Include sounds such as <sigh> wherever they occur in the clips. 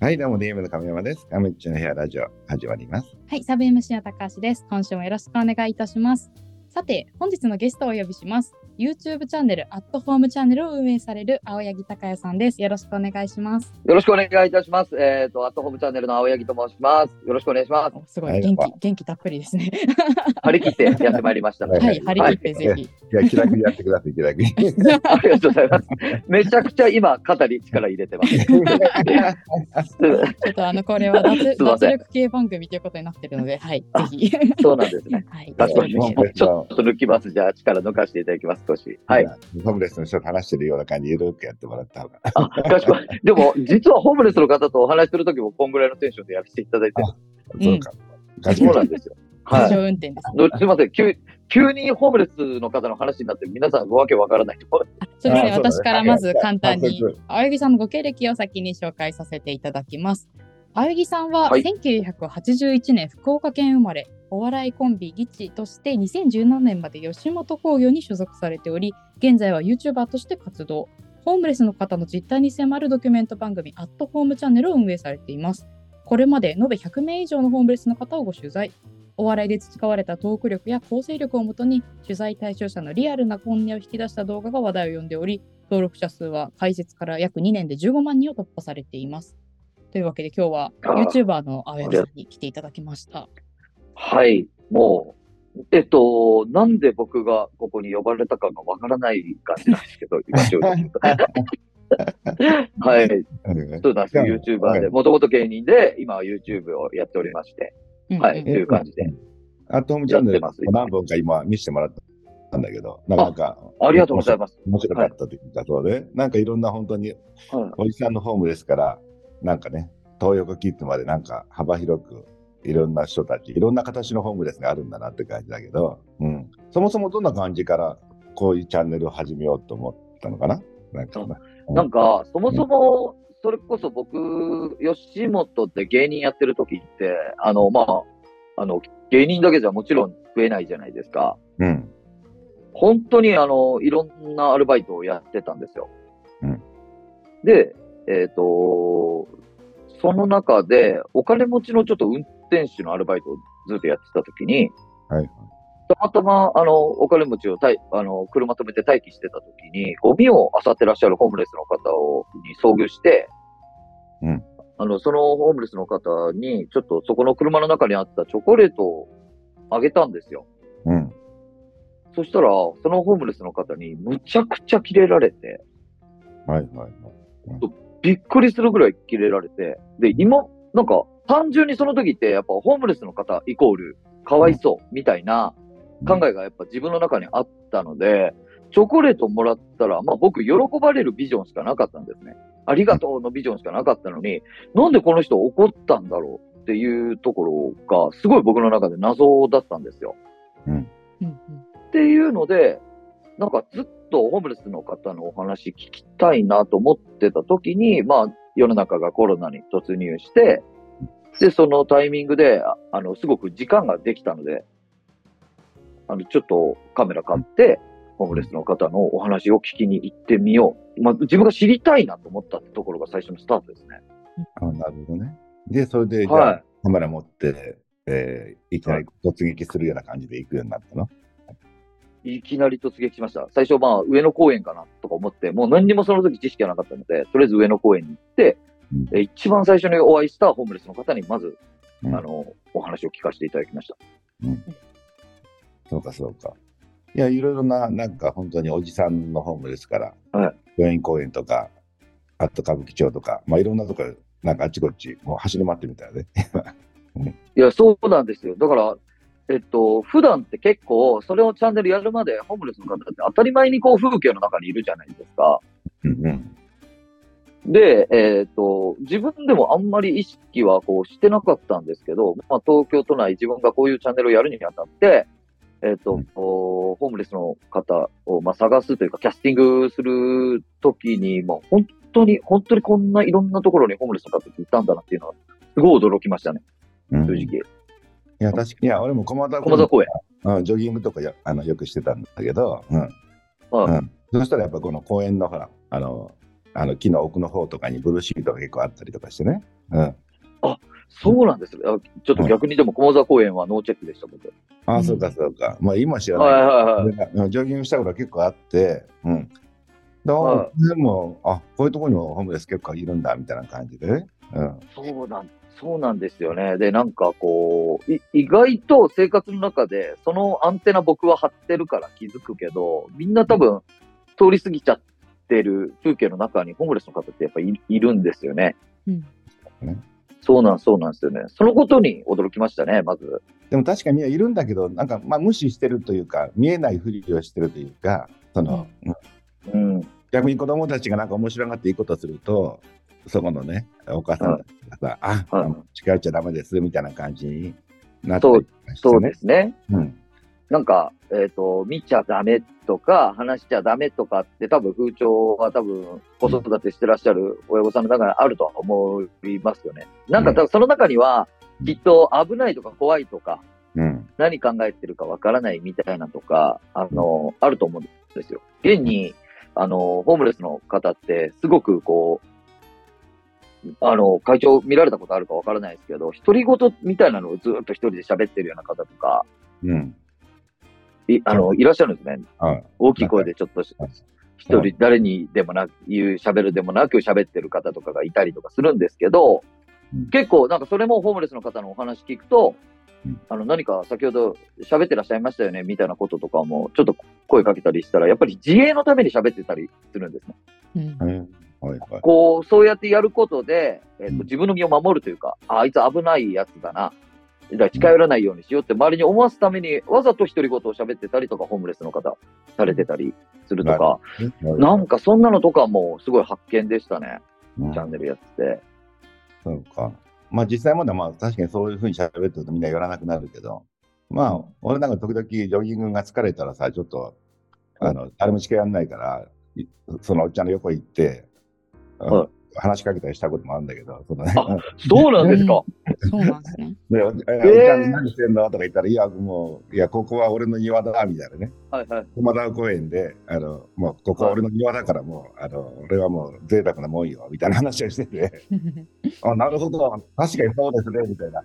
はい、どうも DM の亀山です。亀っちの部屋ラジオ始まります。はい、サブ MC の高橋です。今週もよろしくお願いいたします。さて、本日のゲストをお呼びします。YouTube チャンネル、アットホームチャンネルを運営される青柳高也さんです。よろしくお願いします。よろしくお願いいたします。えっ、と、アットホームチャンネルの青柳と申します。よろしくお願いします。おすご、はいい元気、元気たっぷりですね。張り切ってやってまいりました。ははい、張り切ってぜひ。いや、気楽にやってください、気楽に。ありがとうございます。めちゃくちゃ今、肩に力入れてます。<laughs> ちょっとあの、これは脱 <laughs> 脱力系番組ということになってるので、はい、ぜひ。そうなんですね。<laughs> はい、脱力系ちょっと抜きます。じゃあ、力抜かしていただきます、少し。はい。。ホームレスの人と話してるような感じでゆるくやってもらった方が。あ、かしこまり。<laughs> でも、実はホームレスの方とお話しするときも、こんぐらいのテンションでやらせていただいてる。そうか。そうなんですよ。はい。運転です。どすみません。急急にホームレスの方の話になって、皆さんごわけわからないと。そうですね、私からまず簡単にはい、青柳さんのご経歴を先に紹介させていただきます。青柳さんははい1981年福岡県生まれ、お笑いコンビギチとして2017年まで吉本興業に所属されており、現在は YouTuber として活動。ホームレスの方の実態に迫るドキュメント番組、アットホームチャンネルを運営されています。これまで延べ100名以上のホームレスの方をご取材。お笑いで培われたトーク力や構成力をもとに、取材対象者のリアルな本音を引き出した動画が話題を呼んでおり、登録者数は開設から約2年で15万人を突破されています。というわけで今日は YouTuber の青柳さんに来ていただきました。はい、もう、えっと、なんで僕がここに呼ばれたかがわからない感じなんですけど、<laughs> 今正直。<laughs> はい、そうなんですよ。YouTuber で、もともと芸人で、今は YouTube をやっておりまして、はい、うん。とい。う感じで。アットホームチャンネルやってます何本か今見せてもらったんだけど、なかなかありがとうございます。面白かったというか、そうで、なんかいろんな本当にはい。おじさんのホームですから、なんかね、東横キッズまでなんか幅広くいろんな人たち、いろんな形のホームレスがあるんだなって感じだけど、うん。そもそもどんな感じからこういうチャンネルを始めようと思ったのかな？なんかな。なんか、そもそも、それこそ僕、吉本で芸人やってる時って、あの、まあ、あの、芸人だけじゃもちろん増えないじゃないですか。うん。本当にあの、いろんなアルバイトをやってたんですよ。うんで、えっ、と、その中で、お金持ちのちょっと運転手のアルバイトをずっとやってた時に、はい。たまたま、あの、お金持ちをたい、あの、車止めて待機してた時に、ゴミを漁ってらっしゃるホームレスの方を、に遭遇して、うんあの、そのホームレスの方に、ちょっとそこの車の中にあったチョコレートをあげたんですよ。うん。そしたら、そのホームレスの方にむちゃくちゃキレられて、はいはいはい。びっくりするぐらいキレられて、で、今、なんか、単純にその時って、やっぱホームレスの方イコール、かわいそう、みたいな考えがやっぱ自分の中にあったので、チョコレートもらったら、まあ僕、喜ばれるビジョンしかなかったんですね。ありがとうのビジョンしかなかったのに、なんでこの人怒ったんだろうっていうところが、すごい僕の中で謎だったんですよ。うんうんっていうので、なんかずっとホームレスの方のお話聞きたいなと思ってた時に、まあ世の中がコロナに突入して、で、そのタイミングで、ああの、すごく時間ができたので、あの、ちょっとカメラ買って、ホームレスの方のお話を聞きに行ってみよう。まあ自分が知りたいなと思ったところが最初のスタートですね。あなるほどね。で、それで、じゃあ、はいカメラ持って、えー、いきなり突撃するような感じで行くようになったの？いきなり突撃しました。最初、まあ、上野公園かなとか思って、もう何にもその時知識がなかったので、とりあえず上野公園に行って、うんえ一番最初にお会いしたホームレスの方に、まず、うんあの、お話を聞かせていただきました。そうか、そうか。いや、いろいろな、なんか本当におじさんのホームですから、はい病院公園とか、あと歌舞伎町とか、まあいろんなとこ、なんかあっちこっち、もう走り回ってみたいね。<laughs> いや、そうなんですよ。だから、えっと、普段って結構、それをチャンネルやるまで、ホームレスの方って当たり前にこう風景の中にいるじゃないですか。うんうん。で、えっ、と、自分でもあんまり意識はこうしてなかったんですけど、まあ、東京都内自分がこういうチャンネルをやるにあたって、えっ、と、うんこうホームレスの方を、まあ、探すというか、キャスティングするときに、もう本当に、本当にこんないろんなところにホームレスの方っていたんだなっていうのは、すごい驚きましたね、うん正直。いや、確かに、いや、俺も駒田駒沢公園。うん、ジョギングとかよあのよくしてたんだけど、うん。はいうん。そしたらやっぱこの公園のほら、あの、あの木の奥の方とかにブルーシートが結構あったりとかしてね。うん。そうなんですよ。あちょっと逆にでも、駒沢公園はノーチェックでした、僕。ああ、うんそうかそうか。まあ今知らはいないジョギングしたことは結構あって、うん。だから、はでも、あこういうところにもホームレス結構いるんだみたいな感じでね。うん。そうなん、そうなんですよね。で、なんかこう、い意外と生活の中で、そのアンテナ僕は張ってるから気づくけど、みんな多分通り過ぎちゃってる風景の中にホームレスの方ってやっぱいいるんですよね。うんそうなん、そうなんですよね。そのことに驚きましたね、まず。でも確かにいるんだけど、なんか、まあ無視してるというか、見えないふりをしてるというか、その、うんうん。逆に子供たちがなんか面白がっていいことすると、そこのね、お母さんたちがさ、あ、はい近寄っちゃダメですみたいな感じになってそうりとかしてそうねですね。うん。なんか、えっ、と、見ちゃダメとか、話しちゃダメとかって多分風潮は多分子育てしてらっしゃる親御さんの中にあるとは思いますよね。なんか多分その中には、うんきっと危ないとか怖いとか、うん。何考えてるかわからないみたいなとか、あの、あると思うんですよ。現に、あの、ホームレスの方って、すごくこう、あの、会長見られたことあるかわからないですけど、独り言みたいなのをずっと一人で喋ってるような方とか、うん。い、あの、いらっしゃるんですね。あ大きい声でちょっと一人誰にでもなく、言う、喋るでもなく喋ってる方とかがいたりとかするんですけどうん、結構なんかそれもホームレスの方のお話聞くとうん、あの何か先ほど喋ってらっしゃいましたよねみたいなこととかもちょっと声かけたりしたら、やっぱり自衛のために喋ってたりするんですね。うんうん。はいはい。こう、そうやってやることで、えっ、うんと、自分の身を守るというか、ああいつ危ないやつだな。ら近寄らないようにしようって周りに思わすために、わざと独り言を喋ってたりとか、ホームレスの方されてたりするとか、なんかそんなのとかもすごい発見でしたね。うんチャンネルやってて。そうか。まあ実際まだまあ確かにそういうふうに喋ってるとみんな寄らなくなるけど、まあ俺なんか時々ジョギングが疲れたらさ、ちょっと、あの、誰も近寄らないから、いそのおっちゃんの横行って、うんはい話しかけたりしたこともあるんだけど、そのね、うなんですか？そうなんですね。<laughs> でおえおっちゃん何してんの？とか言ったら、いや、もう、いや、ここは俺の庭だ、みたいなね。はいはい。駒沢公園で、あの、もう、ここは俺の庭だから、もう、あの、俺はもう贅沢なもんよ、みたいな話をしてて、<laughs> あ、なるほど、確かにそうですね、みたいな。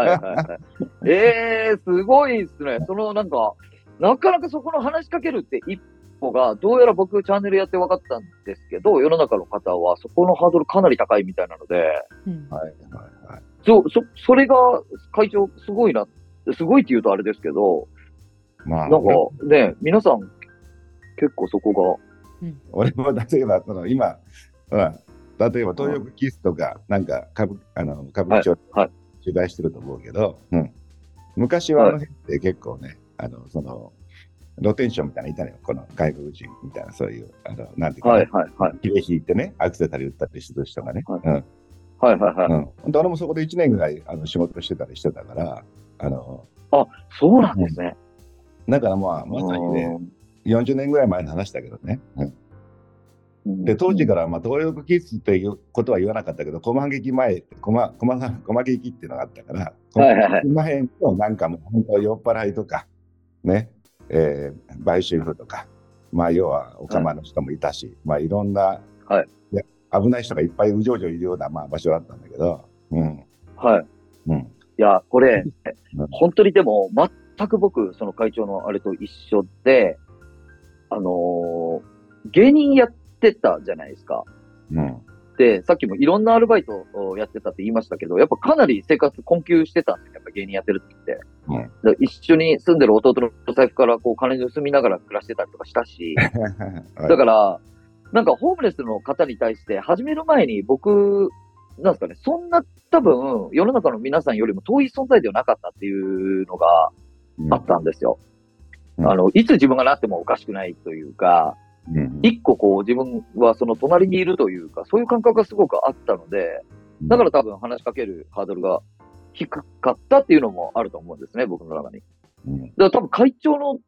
はいはいはい。ええー、すごいですね。そのなんか、なかなかそこの話しかけるって一歩が、どうやら僕チャンネルやって分かったんですけど、世の中の方はそこのハードルかなり高いみたいなので、うん。はい、はい、はい。そ、そ、それが会長すごいな、すごいって言うとあれですけど、まあ、なんかね、皆さん結構そこ俺も例えば、その今、うん、例えば東横キスとか、なんか歌舞あの歌舞伎町はい。取材してると思うけど、うん、昔はあの辺って結構ね、あのそのローテンションみたいなのいたのよ、この外国人みたいな、そういう、あのなんていうか、が、ね、はいはいはい。切れ引いてね、アクセサリー売ったりする人がね。はいうんはいはいはい。うん、で俺もそこで1年ぐらいあの仕事してたりしてたから、あのそうなんですね。だからまあ、まさにね、40年ぐらい前の話だけどね。うんうんで、当時から、まあ、東横キッズっていうことは言わなかったけど、駒劇前、駒、駒さん、駒劇っていうのがあったから、はいはいはい駒編のなんかもう本当酔っ払いとか、ね、えー、売春婦とか、まあ、要は、お釜の人もいたし、まあ、いろんな、はいや危ない人がいっぱいうじょうじょいるような、まあ、場所だったんだけど、うん、はい。うん、いや、これうん、本当にでも、全く僕、その会長のあれと一緒で、あのー芸人やってたじゃないですか。うん、で、さっきもいろんなアルバイトをやってたって言いましたけど、やっぱかなり生活困窮してたんですよ。やっぱ芸人やってる時って。から一緒に住んでる弟の財布からこう金盗みながら暮らしてたりとかしたし、<laughs> だから、なんかホームレスの方に対して始める前に僕、なんですかね、そんな多分世の中の皆さんよりも遠い存在ではなかったっていうのがあったんですよ。うん。あの、いつ自分がなってもおかしくないというか、うん、一個こう自分はその隣にいるというか、そういう感覚がすごくあったので、だから多分話しかけるハードルが低かったっていうのもあると思うんですね、僕の中に。うん、だから多分会長の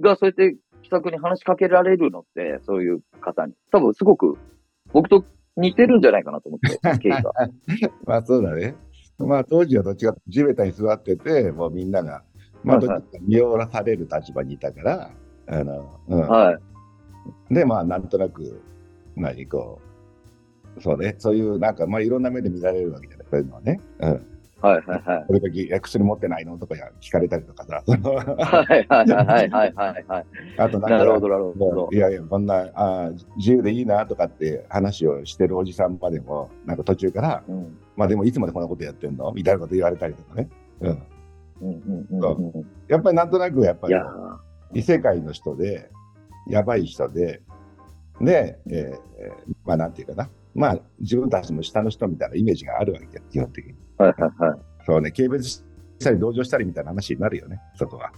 がそうやって気さくに話しかけられるのって、そういう方に。多分すごく僕と似てるんじゃないかなと思って、経緯が。まあそうだね。まあ当時はどっちか地べたに座ってて、もうみんなが、まあどっちか見下ろされる立場にいたから、あの、うん。はい。で、まあなんとなく、何、こそうね、そういうなんか、まあ、いろんな目で見られるわけじゃない、そういうのはね。うん。はいはいはい。それ薬持ってないのとか聞かれたりとかさ、はいはいはいはいはいはい。あとなんか、なるほどなるほど。いやいや、こんなあー自由でいいなとかって話をしてるおじさんまでも、なんか途中から、うんまあでもいつまでこんなことやってんの？みたいなこと言われたりとかね。うん。うんうんうんうん。やっぱりなんとなく、やっぱり異世界の人で、やばい人で、で、えーえーまあなんていうかな。まあ自分たちも下の人みたいなイメージがあるわけよ、基本的に。ーはいはいはい。そうね、軽蔑したり同情したりみたいな話になるよね、そこは。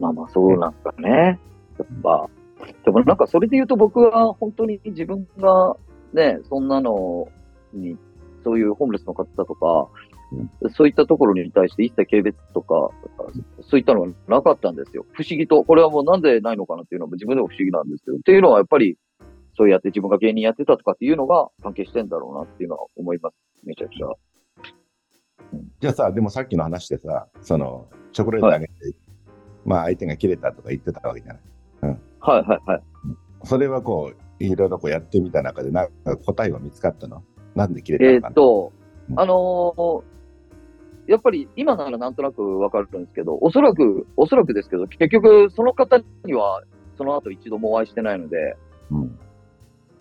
まあまあそうなんだね。やっぱ。でもなんかそれで言うと僕は本当に自分がね、そんなのに、そういうホームレスの方とか、そういったところに対して一切軽蔑とか、そういったのはなかったんですよ。不思議と。これはもうなんでないのかなっていうのは自分でも不思議なんですけど。っていうのはやっぱり、そうやって自分が芸人やってたとかっていうのが関係してんだろうなっていうのは思います。めちゃくちゃ。じゃあさ、でもさっきの話でさ、その、チョコレートあげて、まあ相手が切れたとか言ってたわけじゃない？はいはいはい。それはこう、いろいろこうやってみた中で、なんか答えは見つかったの？なんで切れたえーのかな、っとう、んあのーやっぱり今ならなんとなくわかるんですけど、おそらく、おそらくですけど、結局その方にはその後一度もお会いしてないので、うん。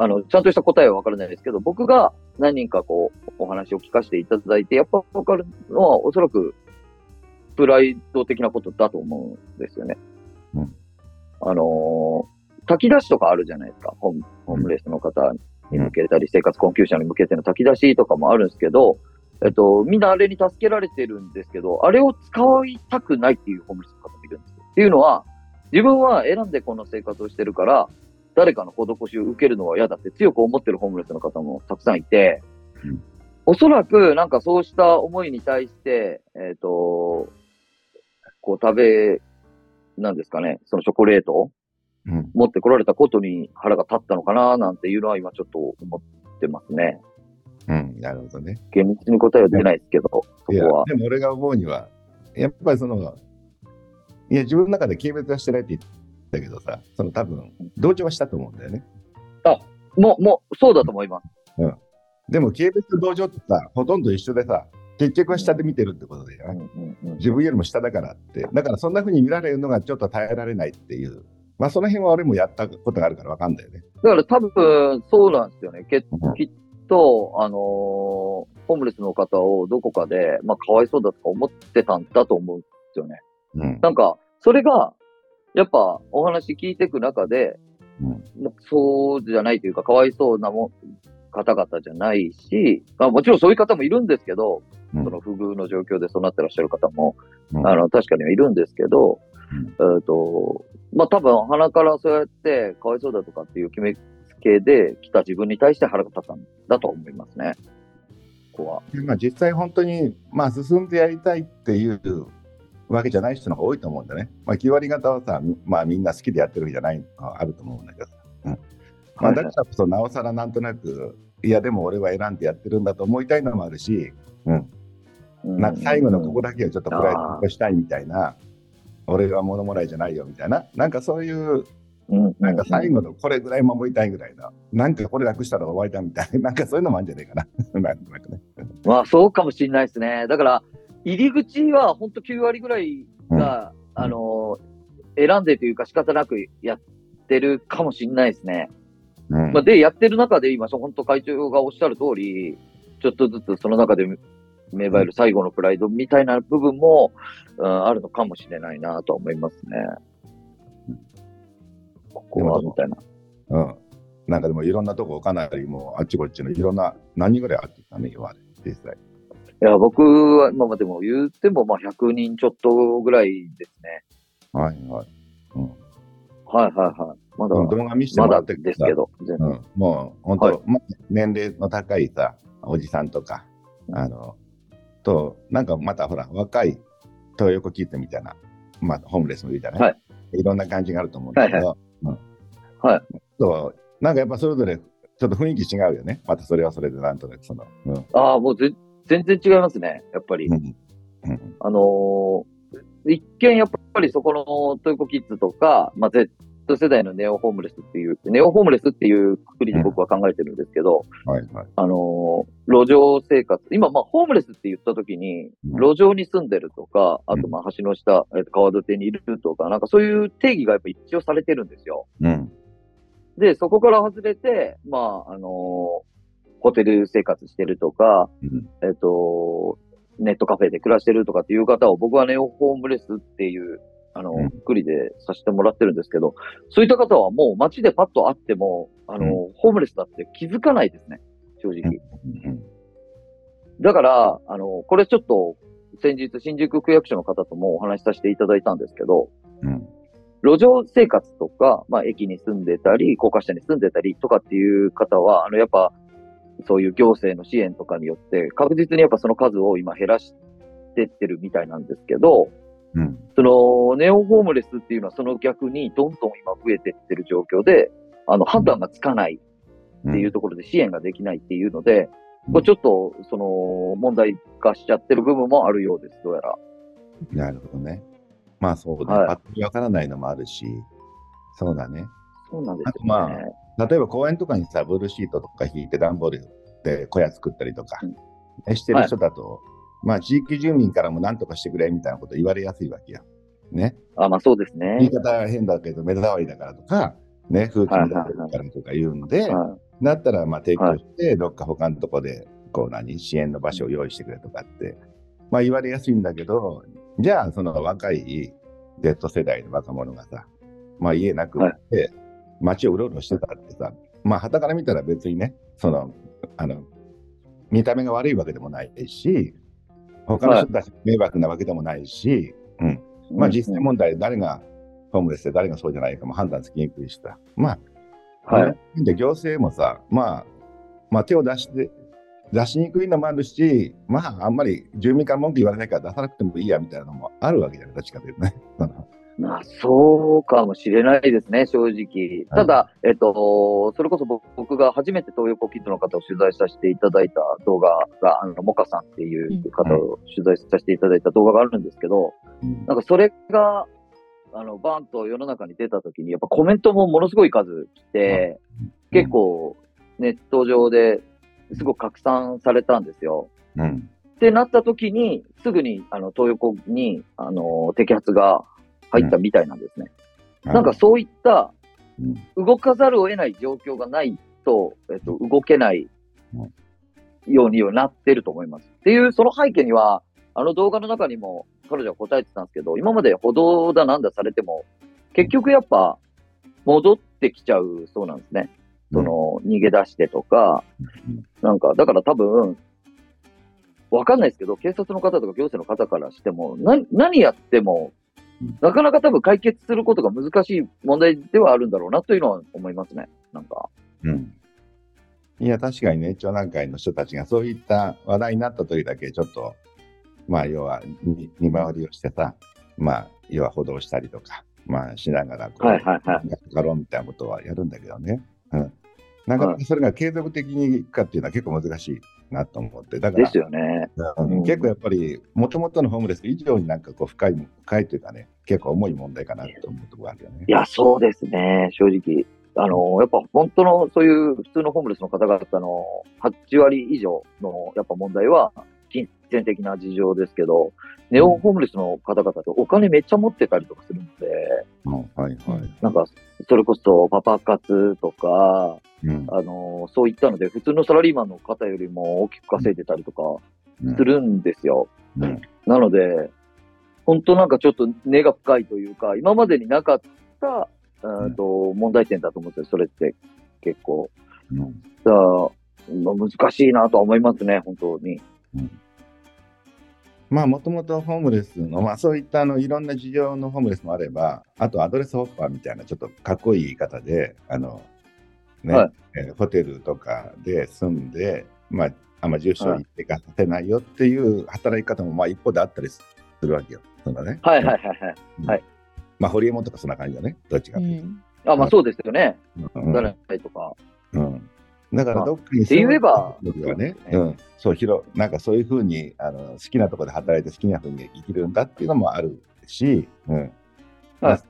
あの、ちゃんとした答えはわからないですけど、僕が何人かこう、お話を聞かせていただいて、やっぱわかるのは、おそらく、プライド的なことだと思うんですよね。うんあのー炊き出しとかあるじゃないですか。ホームホームレスの方に向けたり、生活困窮者に向けての炊き出しとかもあるんですけど、えっと、みんなあれに助けられてるんですけど、あれを使いたくないっていうホームレスの方もいるんですよ。っていうのは、自分は選んでこの生活をしてるから、誰かの施しを受けるのは嫌だって強く思ってるホームレスの方もたくさんいて、うんおそらくなんかそうした思いに対して、えっ、と、こう食べ、なんですかね、そのチョコレートをうん。持ってこられたことに腹が立ったのかななんていうのは今ちょっと思ってますね。うん。なるほどね。厳密に答えは出ないですけど、そこは。でも俺が思うには、やっぱりその、いや、自分の中で軽蔑はしてないって言ったけどさ、その多分、同情はしたと思うんだよね。もう、もう、そうだと思います。でも、軽蔑と同情ってさ、ほとんど一緒でさ、結局は下で見てるってことで、うんうんうん自分よりも下だからって、だからそんな風に見られるのがちょっと耐えられないっていう、まあその辺は俺もやったことがあるからわかんないよね。だから多分、そうなんですよね。けうんきっと、あのーホームレスの方をどこかで、まあ、かわいそうだとか思ってたんだと思うんですよね。うん。なんか、それが、やっぱ、お話聞いていく中で、うんそうじゃないというか、かわいそうなも方々じゃないし、まあ、もちろんそういう方もいるんですけど、うんその不遇の状況でそうなってらっしゃる方も、うんあの、確かにはいるんですけど、えっ、と、まあ、多分鼻からそうやってかわいそうだとかっていう決めつけで来た自分に対して腹が立ったんだと思いますね。ここは。でまあ実際本当に、まあ進んでやりたいっていうわけじゃない人の方が多いと思うんだね。まあ9割方はさ、みまあみんな好きでやってるわけじゃないあると思うんだけどさ。うん。まあだからこそなおさらなんとなく、いやでも俺は選んでやってるんだと思いたいのもあるし、うん。なんか最後のここだけはちょっとプライドをしたいみたいな、俺は物もらいじゃないよみたいな、なんかそういう、うん、なんか最後のこれぐらい守りたいぐらいな、なんかこれ楽したら終わりだみたいな、なんかそういうのもあるんじゃないかな。<laughs> なんとなくね。まあそうかもしれないですね。だから、入り口は本当9割ぐらいが、あのー選んでというか仕方なくやってるかもしれないですね。うんまあ、で、やってる中で今、本当会長がおっしゃる通り、ちょっとずつその中で芽生える最後のプライドみたいな部分も、うん、あるのかもしれないなとは思いますね。ここは、みたいな。うん。なんかでもいろんなとこかなりもうあっちこっちのいろんな、何人ぐらいあってたね、今まで、実際。いや、僕は今までも言っても、まあ100人ちょっとぐらいですね。はいはい。うん。はいはいはい。まだ、動画見せてまだもらってですけど、全然。うん、もう本当、はいまあ、年齢の高いさ、おじさんとか、あの、と、なんかまたほら、若い東横キッズみたいな、まあ、ホームレスもいるじゃない、はい、いろんな感じがあると思うんだけど、はいうんはいそう、なんかやっぱそれぞれ、ちょっと雰囲気違うよね。またそれはそれでなんとなくその、うん。ああ、もうぜ全然違いますね、やっぱり。うんうんあのー一見やっぱりそこのトイコキッズとか、まあ、Z 世代のネオホームレスっていう、ネオホームレスっていうくくりで僕は考えてるんですけど、はいはい。あのー路上生活、今、まあ、ホームレスって言った時に、うん路上に住んでるとか、あうんと、まあ、橋の下、えっと川土手にいるとか、なんかそういう定義がやっぱ一応されてるんですよ。うん。で、そこから外れて、まあ、あのーホテル生活してるとか、うん。えっと、ネットカフェで暮らしてるとかっていう方を僕はネオホームレスっていう、あの、うんくくりでさせてもらってるんですけど、そういった方はもう街でパッと会っても、あの、うんホームレスだって気づかないですね、正直。うん。だから、あの、これちょっと、先日、新宿区役所の方ともお話しさせていただいたんですけど、うん。路上生活とか、まあ、駅に住んでたり、高架下に住んでたりとかっていう方は、あの、やっぱ、そういう行政の支援とかによって、確実にやっぱその数を今減らしてってるみたいなんですけど、うん。その、ネオホームレスっていうのはその逆にどんどん今増えてってる状況で、あの、判断がつかないっていうところで支援ができないっていうので、これちょっと、その、問題化しちゃってる部分もあるようです、どうやら。なるほどね。まあそうね。はいわからないのもあるし、そうだね。そうなんですよね。ま例えば公園とかにさ、ブルーシートとか引いて段ボールで小屋作ったりとか、うんねしてる人だと、まあ地域住民からも何とかしてくれみたいなこと言われやすいわけよ。ね。あ、まあそうです言いね。方は変だけど、目障りだからとか、ね、風紀に出てるからとか言うんで、はだったらまあ提供して、どっか他のとこで、こう何、支援の場所を用意してくれとかって、まあ言われやすいんだけど、じゃあその若い Z 世代の若者がさ、まあ家なくって、街をうろうろしてたってさ、まあ旗から見たら別にね、その、あの、見た目が悪いわけでもないし、他の人たち迷惑なわけでもないし、うん。い。まあ実際問題、誰がホームレスで誰がそうじゃないかも判断つきにくいしさ。まあ、はい。で、行政もさ、まあ、まあ手を出して、出しにくいのもあるし、まあ、あんまり住民から文句言われないから出さなくてもいいやみたいなのもあるわけじゃない、どっちかというとね。まあ、そうかもしれないですね、正直。ただ、えっと、それこそ僕僕が初めて東横キッズの方を取材させていただいた動画が、あの、モカさんっていう方を取材させていただいた動画があるんですけど、うんなんかそれが、あの、バーンと世の中に出た時に、やっぱコメントもものすごい数来て、結、構ネット上ですごく拡散されたんですよ。うん。ってなった時に、すぐに、あの、東横に、あの、摘発が入ったみたいなんですね。なんかそういったうん、動かざるを得ない状況がないと、えっと、動けないようにはなってると思います。っていう、その背景には、あの動画の中にも彼女は答えてたんですけど、今まで歩道だなんだされても、結局やっぱ戻ってきちゃうそうなんですね。その、逃げ出してとか、うんなんか、だから多分、わかんないですけど、警察の方とか行政の方からしても、な何やってもうん、なかなか多分解決することが難しい問題ではあるんだろうなというのは思いますね。なんか。うん。いや、確かにね、町南会の人たちがそういった話題になった時だけ、ちょっと、まあ、要は、に見回りをしてさ、まあ、要は補導したりとか、まあ、しながら、こう、はいはいはいやろうみたいなことはやるんだけどね。うん。なかなかそれが継続的にいくかっていうのは結構難しいなと思って。だから、ですよね。うんうん結構やっぱり、もともとのホームレス以上になんかこう深い、深いというかね、結構重い問題かなと思うところがあるよね。いや、そうですね、正直。あの、やっぱ本当のそういう普通のホームレスの方々の8割以上のやっぱ問題は金銭的な事情ですけど、ネオホームレスの方々ってお金めっちゃ持ってたりとかするので、うんはいはい。なんか、それこそパパ活とか、うんあの、そういったので、普通のサラリーマンの方よりも大きく稼いでたりとかうんするんですよ。うんなので、本当なんかちょっと根が深いというか、今までになかった、うんと問題点だと思うんですよ、それって結構。うんだ難しいなとは思いますね、本当に。まあ、もともとホームレスの、まあ、そういったあのいろんな事情のホームレスもあれば、あとアドレスホッパーみたいな、ちょっとかっこいい言い方で、あの、ね、はいえーホテルとかで住んで、まあ、あんま住所に行かせないよっていう働き方も、まあ、一方であったりするわけよ。そのね。はいはいはいはい。まあ、ホリエモンとかそんな感じだね。どっちかうというん。あ、まあそうですよね。と。うん誰とか。うんだからどっかにって言えば住む時はね、そうなんかそういうふうにあの好きなところで働いて好きなふうに生きるんだっていうのもあるし、うんはい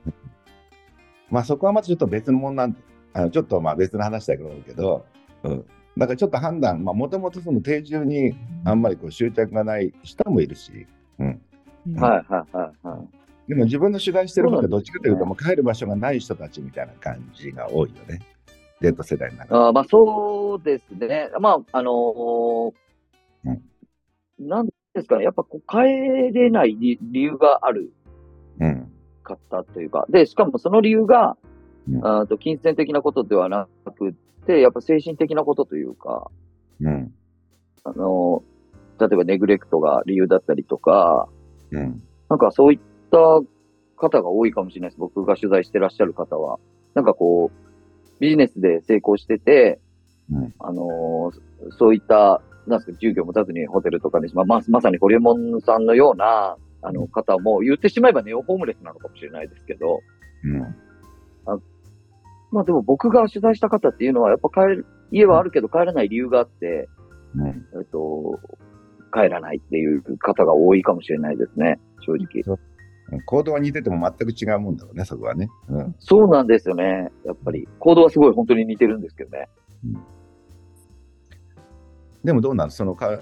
まあそこはまたちょっと別のもんなんあのちょっとまあ別の話だけど、うん。だからちょっと判断、まあもともとその定住にあんまりこう執着がない人もいるし、うん。うんはいはいはいはい。でも自分の取材してる方がそうなんですどっちかというと、もう帰る場所がない人たちみたいな感じが多いよね。デート世代の中で。あーまあそうですね。まあ、あのーなんですかね。やっぱこう帰れない理理由があるうん。方というか、で、しかもその理由が、うんあーと金銭的なことではなくて、やっぱ精神的なことというか、うん。あのー例えばネグレクトが理由だったりとか、うん。なんかそういった方が多いかもしれないです。僕が取材してらっしゃる方は。なんかこう、ビジネスで成功してて、うんあのーそういった、なんですか、住居を持たずにホテルとかに、まあ、ままさにホリエモンさんのような、あの方も言ってしまえばネオホームレスなのかもしれないですけど、うん。まあでも僕が取材した方っていうのは、やっぱ帰る、家はあるけど帰らない理由があって、うん。えっと、帰らないっていう方が多いかもしれないですね、正直。行動は似てても全く違うもんだろうね、そこはね。うん。そうなんですよね。やっぱり。行動はすごい本当に似てるんですけどね。でもどうなの？そのか、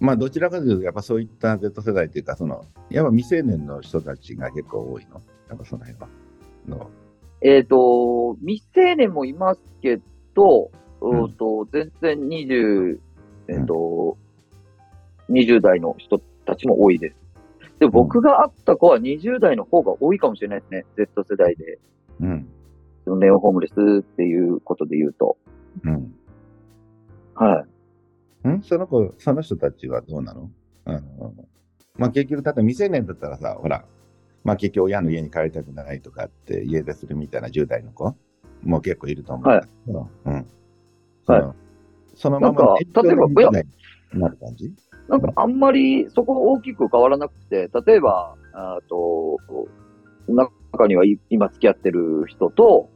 まあどちらかというと、やっぱそういった Z 世代っていうか、その、やっぱ未成年の人たちが結構多いの？やっぱその辺は。のえっ、と、未成年もいますけど、んうんと全然20、えっ、と、20代の人たちも多いです。で、僕が会った子は20代の方が多いかもしれないですね。Z 世代で。うん。ネオホームレスっていうことで言うと。うん。はい。ん？その子、その人たちはどうなの？あの、まあ結局、例えば未成年だったらさ、ほら、まあ結局親の家に帰りたくないとかって家出するみたいな10代の子も結構いると思うんだけど、うん。そのそのまま例えばなる感じ？なんかあんまりそこ大きく変わらなくて、例えば、あと、中にはい今付き合ってる人と、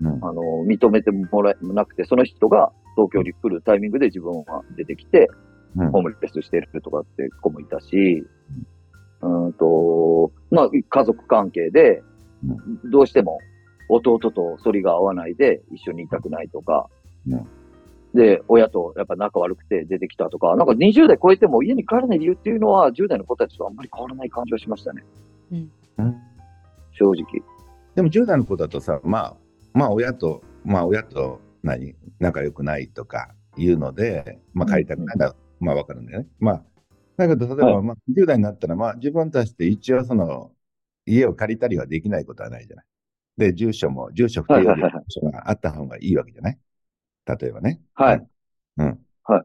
うん。あの、認めてもらえなくて、その人が東京に来るタイミングで自分は出てきて、うん。ホームレスしてるとかって子もいたし、うん。と、まあ、家族関係で、どうしても弟と反りが合わないで一緒にいたくないとか、うんで、親とやっぱ仲悪くて出てきたとか、なんか20代超えても家に帰らない理由っていうのは10代の子たちとあんまり変わらない感じはしましたね。うん正直。でも10代の子だとさ、まあ、まあ親と、まあ親と何、仲良くないとかいうので、まあ帰りたくないのは、まあわかるんだよね。まあ、だけど例えば、はまあ10代になったら、まあ自分たちで一応その、家を借りたりはできないことはないじゃない。で、住所も、住所不定よりはいはいはい住所があった方がいいわけじゃない例えばね。はい。うん。はい。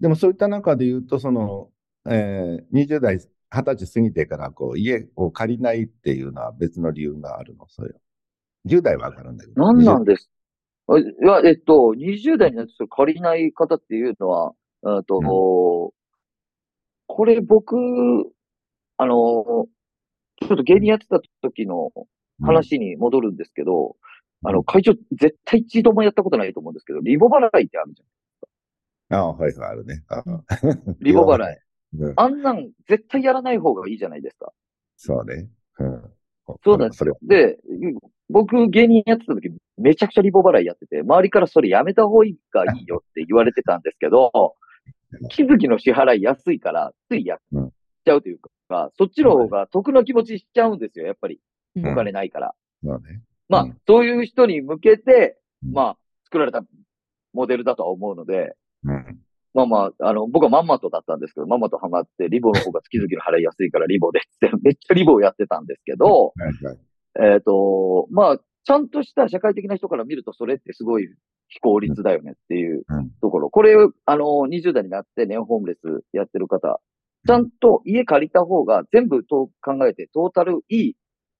でもそういった中で言うと、その、えー、20代、20歳過ぎてから、こう、家を借りないっていうのは別の理由があるの、そうよ。10代はわかるんだけど。なんなん20です？あいや、えっと、20代になって借りない方っていうのは、えっと、うんこれ僕、あの、ちょっと芸人やってた時の話に戻るんですけど、あの、会長、絶対一度もやったことないと思うんですけど、リボ払いってあるじああ、はいはい、あるね。ああゃん。リボ払い。<laughs> うんあんなん絶対やらない方がいいじゃないですか。そうね。うん。そうなんですよ。で、僕芸人やってた時、めちゃくちゃリボ払いやってて、周りからそれやめた方がいいよって言われてたんですけど、気づきの支払い安いから、ついやっうんちゃうというか、そっちの方が得な気持ちしちゃうんですよ、やっぱり。うんお金ないから。そうね。まあ、うんそういう人に向けて、うんまあ、作られたモデルだとは思うので、うん。まあまあ、あの、僕はまんまとだったんですけど、まんまとハマって、リボの方が月々の払いやすいからリボでって、<laughs> めっちゃリボをやってたんですけど。えっ、と、まあ、ちゃんとした社会的な人から見ると、それってすごい非効率だよねっていううんところ。これ、あの、20代になってネオホームレスやってる方、ちゃんと家借りた方が全部と考えてトータルいい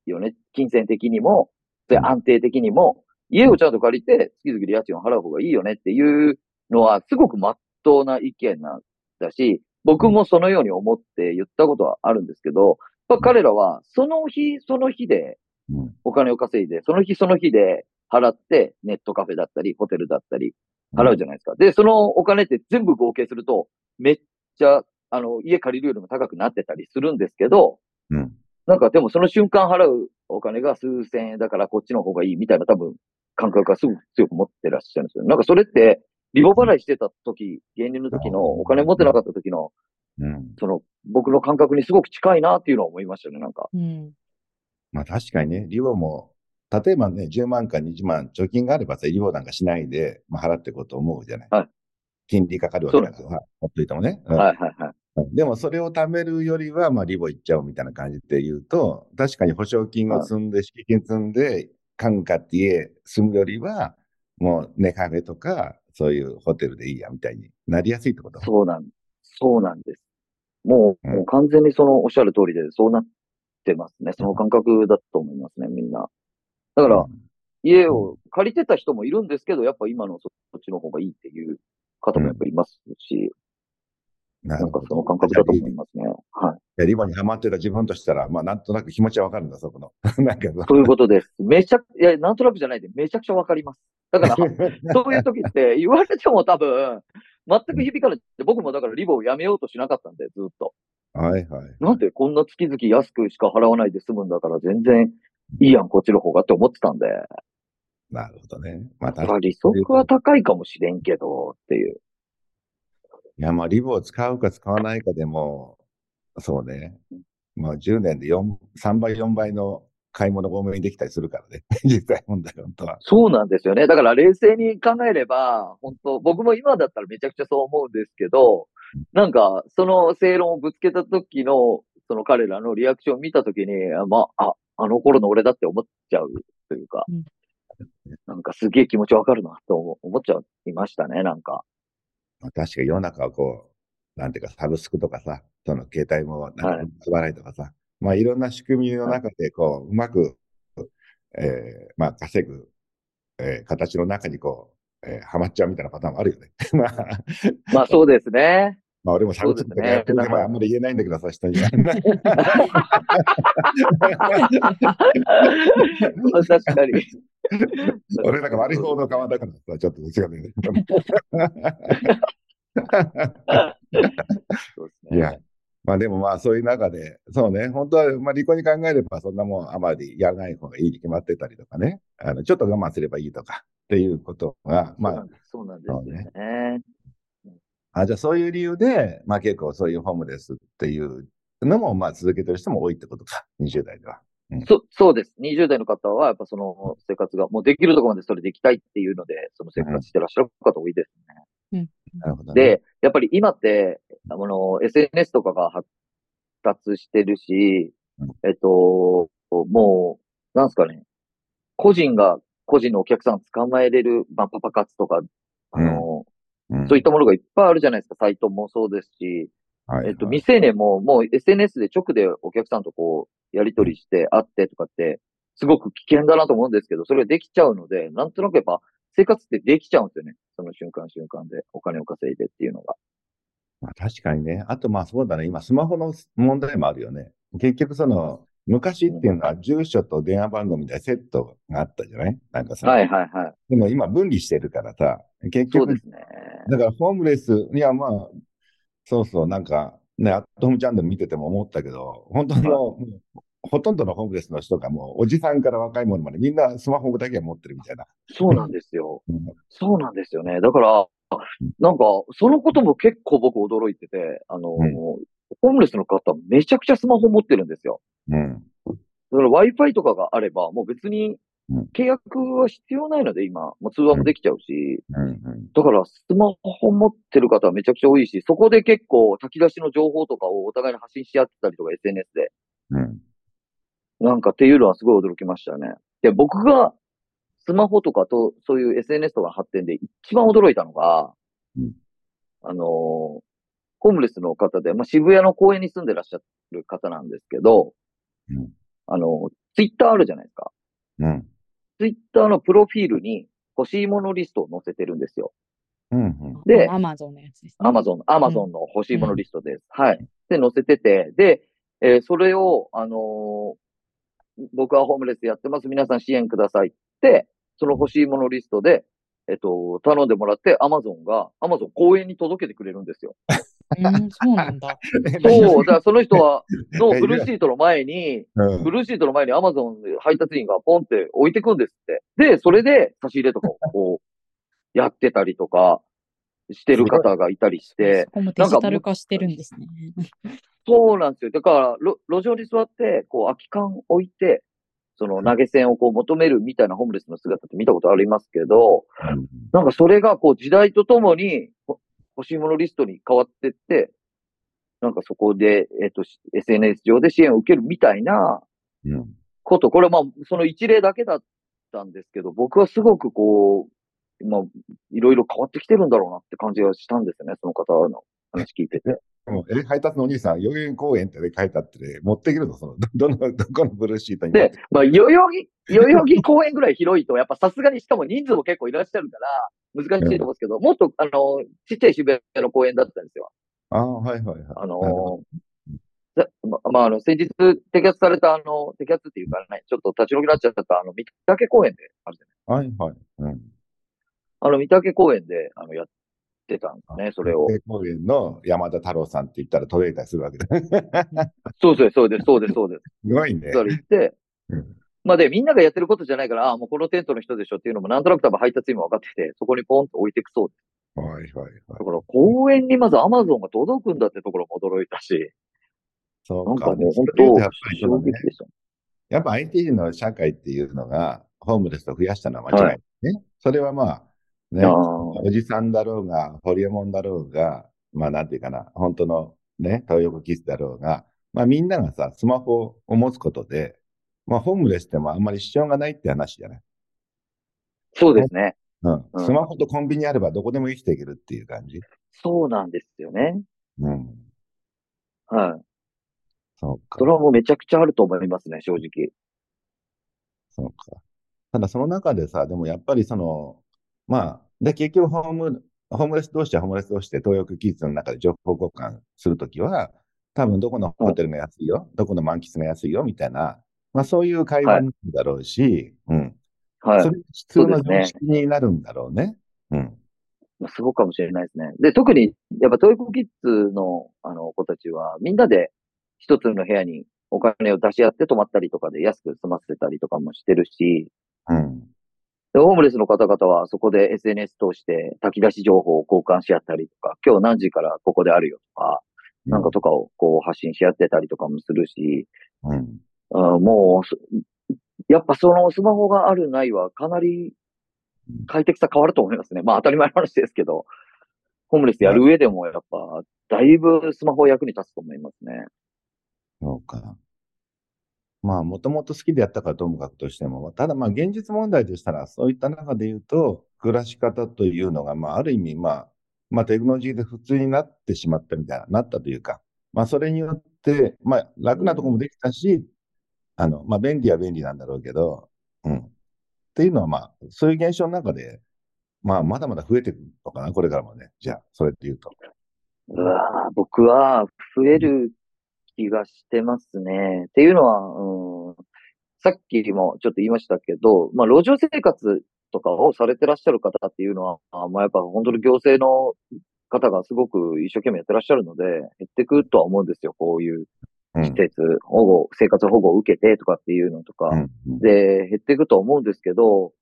よね。金銭的にも、で安定的にも、家をちゃんと借りて月々家賃を払う方がいいよねっていうのは、すごく真っ当な意見なんだし、僕もそのように思って言ったことはあるんですけど、まあ、彼らはその日その日でうん。お金を稼いで、その日その日で払って、ネットカフェだったり、ホテルだったり、払うじゃないですか。で、そのお金って全部合計すると、めっちゃ、あの、家借りるよりも高くなってたりするんですけど、うん。なんかでもその瞬間払うお金が数千円だからこっちの方がいいみたいな多分感覚がすごく強く持ってらっしゃるんですよ。なんかそれって、リボ払いしてた時、芸人の時のお金持ってなかった時の、うん。その、僕の感覚にすごく近いなっていうのを思いましたね、なんか。うん。まあ確かにね、リボも、例えばね、10万か20万貯金があればさ、リボなんかしないで、まあ、払っていこうと思うじゃない。はい金利かかるわけだからさ、ほっといてもね。うんはいはいはい。でもそれを貯めるよりは、まあ、リボ行っちゃおうみたいな感じで言うと、確かに保証金を積んで、敷金積んで、家具買って家住むよりは、もうネカフェとか、そういうホテルでいいやみたいになりやすいってこと？そうなん、そうなんです。もう、うん。もう完全にそのおっしゃる通りで、そうなってますね。その感覚だと思いますね、みんな。だから、家を借りてた人もいるんですけど、やっぱ今のそそっちの方がいいっていう方もやっぱいますし、ななんかその感覚だと思いますね。はい。リボにハマってた自分としたら、まあ、なんとなく気持ちはわかるんだ、そこの。<laughs> なんかそういうことです。めちゃく、いや、なんとなくじゃないで、めちゃくちゃわかります。だから、<laughs> そういう時って言われても多分、全く響かない。僕もだからリボをやめようとしなかったんで、ずっと。はいはい。なんでこんな月々安くしか払わないで済むんだから全然いいやん、こっちの方がって思ってたんで。なるほどね。まあ、まあ確かに利息は高いかもしれんけど、っていう。いや、まあ、リボを使うか使わないかでも、そうね。もう10年で4、3倍、4倍の買い物が多めにできたりするからね。<laughs> 実際問題、本当は。そうなんですよね。だから冷静に考えれば、本当僕も今だったらめちゃくちゃそう思うんですけど、なんか、その正論をぶつけた時の、その彼らのリアクションを見た時に、あまあ、あ、あの頃の俺だって思っちゃうというかうん、なんかすげえ気持ちわかるなと思思っちゃいましたね、なんか。まあ、確かに世の中はこう、なんていうか、サブスクとかさ、その携帯も、なんはいか、払いとかさ、まあ、いろんな仕組みの中で、こう、うまく、えーまあ、稼ぐ、えー形の中にこう、えーはまっちゃうみたいなパターンもあるよね。<laughs> まあ、まあそうですね。まあ、俺もサブスクとかやってるから、あんまり言えないんだけどさ、人には。<laughs> 確かに。俺なんか悪い方の側だからさ、ちょっと違うね。いや、まあでもまあそういう中で、そうね、本当は、まあ利己に考えればそんなもんあまりやらない方がいいに決まってたりとかね、あの、ちょっと我慢すればいいとかっていうことが、まあ、そうなんですそうなんですよね。あ、じゃあそういう理由で、まあ結構そういうホームレスっていうのも、まあ続けてる人も多いってことか、20代では。そ、そうです。20代の方は、やっぱその生活が、もうできるところまでそれできたいっていうので、その生活してらっしゃる方多いですね。なるほどね。で、やっぱり今って、あの、SNS とかが発達してるしうん、えっと、もう、なんすかね、個人が個人のお客さん捕まえれる、まあ、パパ活とか、あの、うんそういったものがいっぱいあるじゃないですか。サイトもそうですし、はいえっと、未成年ももう SNS で直でお客さんとこう、やり取りして会ってとかって、すごく危険だなと思うんですけど、それができちゃうので、なんとなくやっぱ生活ってできちゃうんですよね。その瞬間瞬間でお金を稼いでっていうのが。まあ、確かにね。あとまあそうだね。今スマホの問題もあるよね。結局その、昔っていうのは住所と電話番号みたいなセットがあったじゃない？なんかさ。はいはいはい。でも今分離してるからさ、結局そうで、すね。だからホームレスにはまあ、そうそう、なんかね、アットホームチャンネル見てても思ったけど、本当の、ほとんどのホームレスの人がもう、おじさんから若い者までみんなスマホだけは持ってるみたいな。そうなんですよ。<laughs> うんそうなんですよね。だから、なんか、そのことも結構僕驚いてて、あの、うんホームレスの方めちゃくちゃスマホ持ってるんですよ。うん。だから Wi-Fi とかがあれば、もう別にうん契約は必要ないので、今、もう通話もできちゃうし。だからスマホ持ってる方はめちゃくちゃ多いし、そこで結構炊き出しの情報とかをお互いに発信し合ってたりとか SNS で、うん。なんかっていうのはすごい驚きましたね。で、僕がスマホとかとそういう SNS とかの発展で一番驚いたのが、うんあのーホームレスの方で、まあ、渋谷の公園に住んでらっしゃる方なんですけど、うんあの、ツイッターあるじゃないですか。うん。ツイッターのプロフィールに欲しいものリストを載せてるんですよ。うん。でアマゾンのやつですね。アマゾン、アマゾンの欲しいものリストです。はい。で、載せてて、で、えーそれを、あのー僕はホームレスやってます。皆さん支援くださいって、その欲しいものリストで、えっと、頼んでもらって、アマゾンが、アマゾン公園に届けてくれるんですよ。うん、そうなんだ。<laughs> そう、だからその人は、のブルーシートの前に、うんブルーシートの前にアマゾンで配達員がポンって置いてくんですって。で、それで差し入れとかをこう、やってたりとか、してる方がいたりしてそ、こもデジタル化してるんですね。そうなんですよ。だから、路路上に座って、こう、空き缶置いて、その投げ銭をこう求めるみたいなホームレスの姿って見たことありますけど、なんかそれがこう時代とともにほ欲しいものリストに変わってって、なんかそこで、えっ、と、し SNS 上で支援を受けるみたいなうん。こと、これはまあ、その一例だけだったんですけど、僕はすごくこう、まあ、いろいろ変わってきてるんだろうなって感じがしたんですよね、その方の話聞いてて。もうえ配達のお兄さん、代々木公園って、ね、書いてあって、ね、持ってくるの？そのど <laughs> どの、どこのブルーシートに？で、まあ、代々木、代々木公園ぐらい広いと、やっぱさすがに、しかも人数も結構いらっしゃるから、難しいと思うんですけど、もっと、あの、ちっちゃい渋谷の公園だったんですよ。ああ、はいはいはい。あの、ざま、まあ、あの、先日摘発された、あの、摘発っていうかね、ちょっと立ち退きになっちゃった、あの、三宅公園で、あるじゃないどはいはい。うん。あの、三宅公園で、あの、やってたんですね、それを。で公園の山田太郎さんって言ったら届いたりするわけだ。そうです、そうです、そうです、そうです。<laughs> すごいねそ。れ言って、うんまあで、みんながやってることじゃないから、ああ、もうこのテントの人でしょっていうのも、なんとなく多分配達員も分かってて、そこにポンと置いてくそうです。はいはいはい。だから、公園にまずアマゾンが届くんだってところも驚いたし、そうか。なんかもう本当、衝撃でした。やっぱ IT の社会っていうのが、ホームレスを増やしたのは間違いないね。それはまあ、ね、おじさんだろうが、ホリエモンだろうが、まあなんていうかな、本当のね、東横キスだろうが、まあみんながさ、スマホを持つことで、まあホームレスってもあんまり支障がないって話じゃない？そうですね。うん。うんスマホとコンビニあればどこでも生きていけるっていう感じ？そうなんですよね。うん。はい。そうかそ。れはもうめちゃくちゃあると思いますね、正直。そうか。ただその中でさ、でもやっぱりその、まあ、で、結局ホーム、ホームレス同士はホームレス同士で東横キッズの中で情報交換するときは、多分どこのホテルが安いよ、どこの満喫が安いよ、みたいな、まあそういう会話になるだろうし、うん。はいそ。れが普通のそうですね常識になるんだろうね。うん。まあそうかもしれないですね。で、特に、やっぱトイコキッズの、あの、子たちは、みんなで一つの部屋にお金を出し合って泊まったりとかで安く済ませたりとかもしてるし、うん。でホームレスの方々はそこで SNS 通して炊き出し情報を交換し合ったりとか、今日何時からここであるよとか、なんかとかをこう発信し合ってたりとかもするし、うん。うんもうそ、やっぱそのスマホがあるないはかなり快適さ変わると思いますね。まあ当たり前の話ですけど、ホームレスやる上でもやっぱ、だいぶスマホ役に立つと思いますね。そうか。まあ、もともと好きでやったからともかくとしても、ただまあ、現実問題としたら、そういった中で言うと、暮らし方というのが、まあ、ある意味、まあ、まあ、テクノロジーで普通になってしまったみたいな、なったというか、まあ、それによって、まあ、楽なところもできたし、あの、まあ、便利は便利なんだろうけど、うん。っていうのは、まあ、そういう現象の中で、まあ、まだまだ増えていくのかな、これからもね。じゃあ、それって言うと。うわ僕は増える気がしてますね。っていうのは、うん、さっきもちょっと言いましたけど、まあ、路上生活とかをされてらっしゃる方っていうのは、まあ、やっぱ本当に行政の方がすごく一生懸命やってらっしゃるので、減ってくるとは思うんですよ。こういう。施設保護、生活保護を受けてとかっていうのとか。で、減っていくと思うんですけど、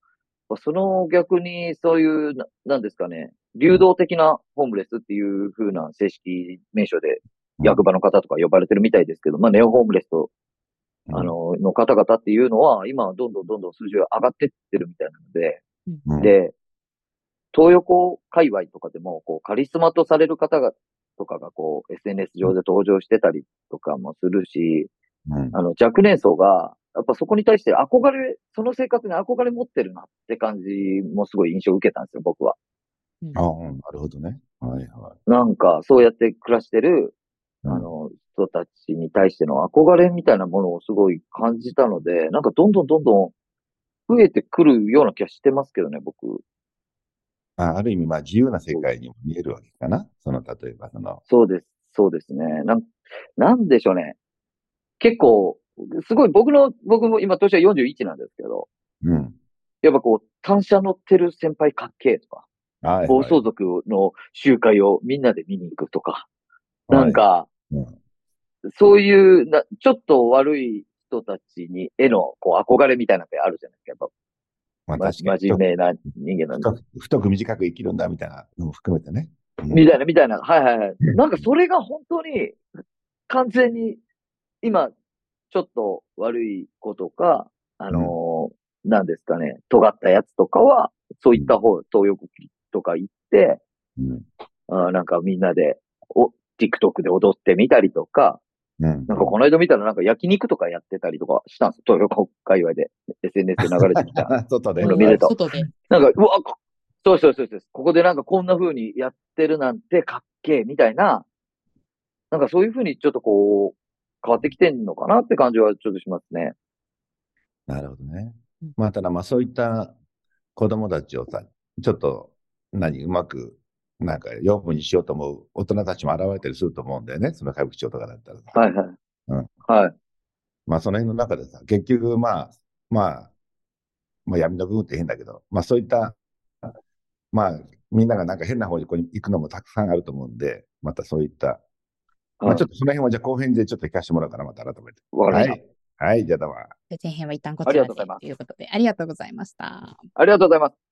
その逆にそういう、ななんですかね、流動的なホームレスっていう風な正式名称で役場の方とか呼ばれてるみたいですけど、まあネオホームレスと、あ、の、の方々っていうのは、今はどんどんどんどん数字が上がってってるみたいなので、うん、で、東横界隈とかでも、こう、カリスマとされる方が、とかがこう、SNS 上で登場してたりとかもするし、うん、あの、若年層が、やっぱそこに対して憧れ、その生活に憧れ持ってるなって感じもすごい印象を受けたんですよ、僕は。うんああ、うんなるほどね。はいはなんか、そうやって暮らしてる、い。あの、人たちに対しての憧れみたいなものをすごい感じたので、なんかどんどんどんどん増えてくるような気がしてますけどね、僕。あある意味、まあ自由な世界にも見えるわけかな。その、例えば、その、そうです、そうですね。なん、なんでしょうね。結構、すごい僕の、僕も今年は41なんですけど、うん。やっぱこう、単車乗ってる先輩かっけえとか、はい、はい。暴走族の集会をみんなで見に行くとか、なんか、うんそういうな、ちょっと悪い人たちに、への、こう、憧れみたいなのってあるじゃないですか。やっぱ、まあ確かに。真面目な人間なんで。太く短く生きるんだみたいなのも含めてね。うんみたいな、みたいな。はいはいはい。なんかそれが本当に、完全に、今、ちょっと悪い子とか、あのーなんですかね、尖ったやつとかは、そういった方、東横とか行って、うんあーなんかみんなで、お、TikTok で踊ってみたりとか、うんなんかこの間見たらなんか焼肉とかやってたりとかしたんですよ。東横界隈で。SNS で流れてきた。<laughs> 外で見ると外で。なんか、うわ、こそうそうそうそう。ここでなんかこんな風にやってるなんてかっけえみたいな、なんかそういう風にちょっとこう、変わってきてんのかなって感じはちょっとしますね。なるほどねうん。まあ、ただまあそういった子供たちをさ、ちょっと、何、うまく、なんか、養分にしようと思う大人たちも現れたりすると思うんだよね。その歌舞伎町とかだったらさ。はいはい。うんはい。まあその辺の中でさ、結局まあ、まあ、まあ闇の部分って変だけど、まあそういった、まあみんながなんか変な方にこう行くのもたくさんあると思うんで、またそういった、まあちょっとその辺はじゃあ後編でちょっと聞かせてもらおうかな、また改めて。わかりました。はい。はい、じゃあどうも。前編は一旦こちらでということで、ありがとうございました。ありがとうございます。